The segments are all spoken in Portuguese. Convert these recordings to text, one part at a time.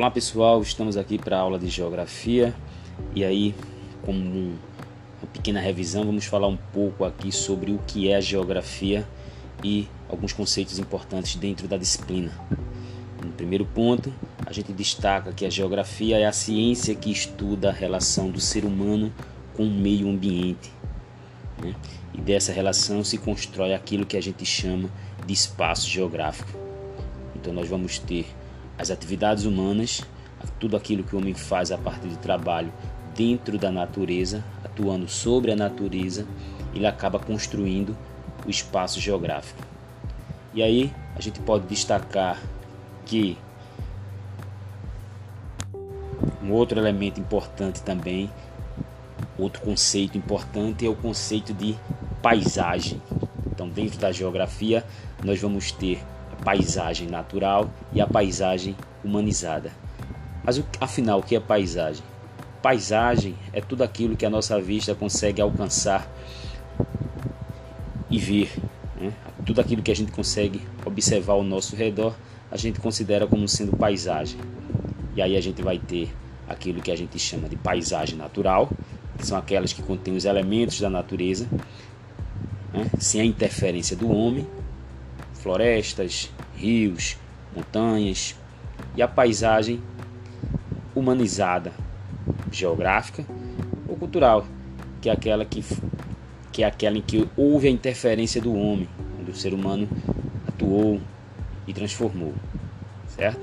Olá pessoal, estamos aqui para a aula de Geografia e aí, como uma pequena revisão, vamos falar um pouco aqui sobre o que é a Geografia e alguns conceitos importantes dentro da disciplina. No primeiro ponto, a gente destaca que a Geografia é a ciência que estuda a relação do ser humano com o meio ambiente. Né? E dessa relação se constrói aquilo que a gente chama de espaço geográfico. Então nós vamos ter as atividades humanas, tudo aquilo que o homem faz a partir de trabalho dentro da natureza, atuando sobre a natureza, ele acaba construindo o espaço geográfico. E aí a gente pode destacar que um outro elemento importante também, outro conceito importante é o conceito de paisagem. Então, dentro da geografia, nós vamos ter paisagem natural e a paisagem humanizada. Mas afinal, o que é paisagem? Paisagem é tudo aquilo que a nossa vista consegue alcançar e ver. Né? Tudo aquilo que a gente consegue observar ao nosso redor, a gente considera como sendo paisagem. E aí a gente vai ter aquilo que a gente chama de paisagem natural, que são aquelas que contêm os elementos da natureza, né? sem a interferência do homem, florestas, rios, montanhas e a paisagem humanizada, geográfica ou cultural, que é aquela que, que é aquela em que houve a interferência do homem, onde o ser humano atuou e transformou, certo?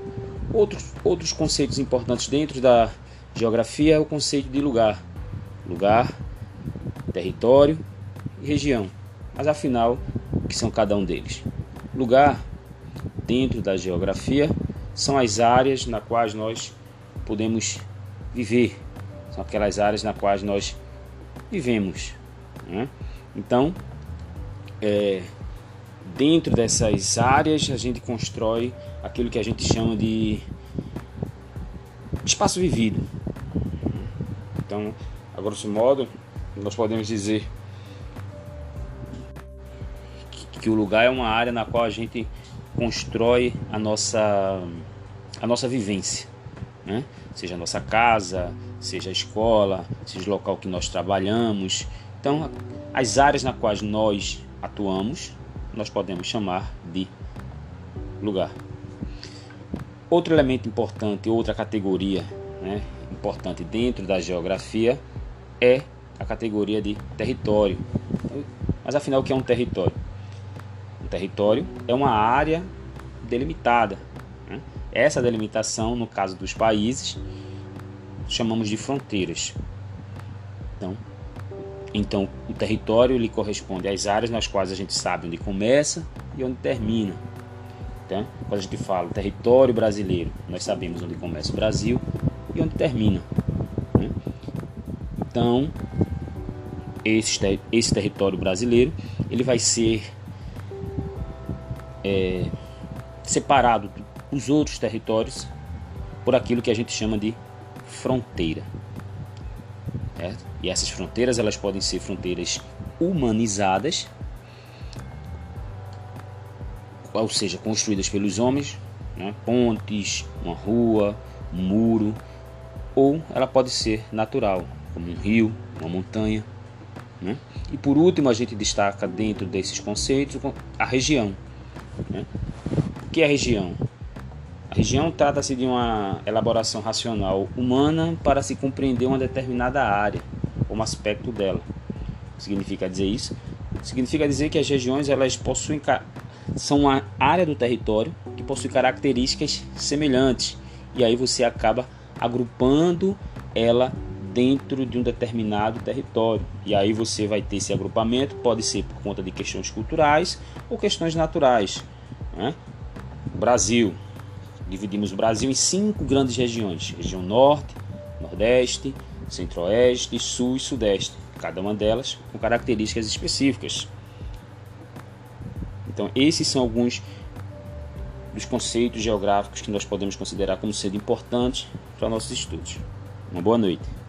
Outros, outros conceitos importantes dentro da geografia é o conceito de lugar, lugar, território e região. Mas afinal, o que são cada um deles? Lugar, dentro da geografia, são as áreas na quais nós podemos viver, são aquelas áreas na quais nós vivemos. Né? Então, é, dentro dessas áreas, a gente constrói aquilo que a gente chama de espaço vivido. Então, a grosso modo, nós podemos dizer que o lugar é uma área na qual a gente constrói a nossa, a nossa vivência, né? seja a nossa casa, seja a escola, seja o local que nós trabalhamos. Então, as áreas na quais nós atuamos, nós podemos chamar de lugar. Outro elemento importante, outra categoria né, importante dentro da geografia é a categoria de território. Mas afinal, o que é um território? Território é uma área delimitada. Né? Essa delimitação, no caso dos países, chamamos de fronteiras. Então, então o território lhe corresponde às áreas nas quais a gente sabe onde começa e onde termina. Então, quando a gente fala território brasileiro, nós sabemos onde começa o Brasil e onde termina. Né? Então, esse, esse território brasileiro ele vai ser é, separado dos outros territórios por aquilo que a gente chama de fronteira. E essas fronteiras elas podem ser fronteiras humanizadas, ou seja, construídas pelos homens, né? pontes, uma rua, um muro, ou ela pode ser natural, como um rio, uma montanha. Né? E por último, a gente destaca dentro desses conceitos a região. Né? O que é região? A região trata-se de uma elaboração racional humana para se compreender uma determinada área, como aspecto dela. Significa dizer isso? Significa dizer que as regiões elas possuem são uma área do território que possui características semelhantes e aí você acaba agrupando ela dentro de um determinado território. E aí você vai ter esse agrupamento, pode ser por conta de questões culturais ou questões naturais. Né? Brasil, dividimos o Brasil em cinco grandes regiões: região norte, nordeste, centro-oeste, sul e sudeste. Cada uma delas com características específicas. Então, esses são alguns dos conceitos geográficos que nós podemos considerar como sendo importantes para nossos estudos. Uma boa noite.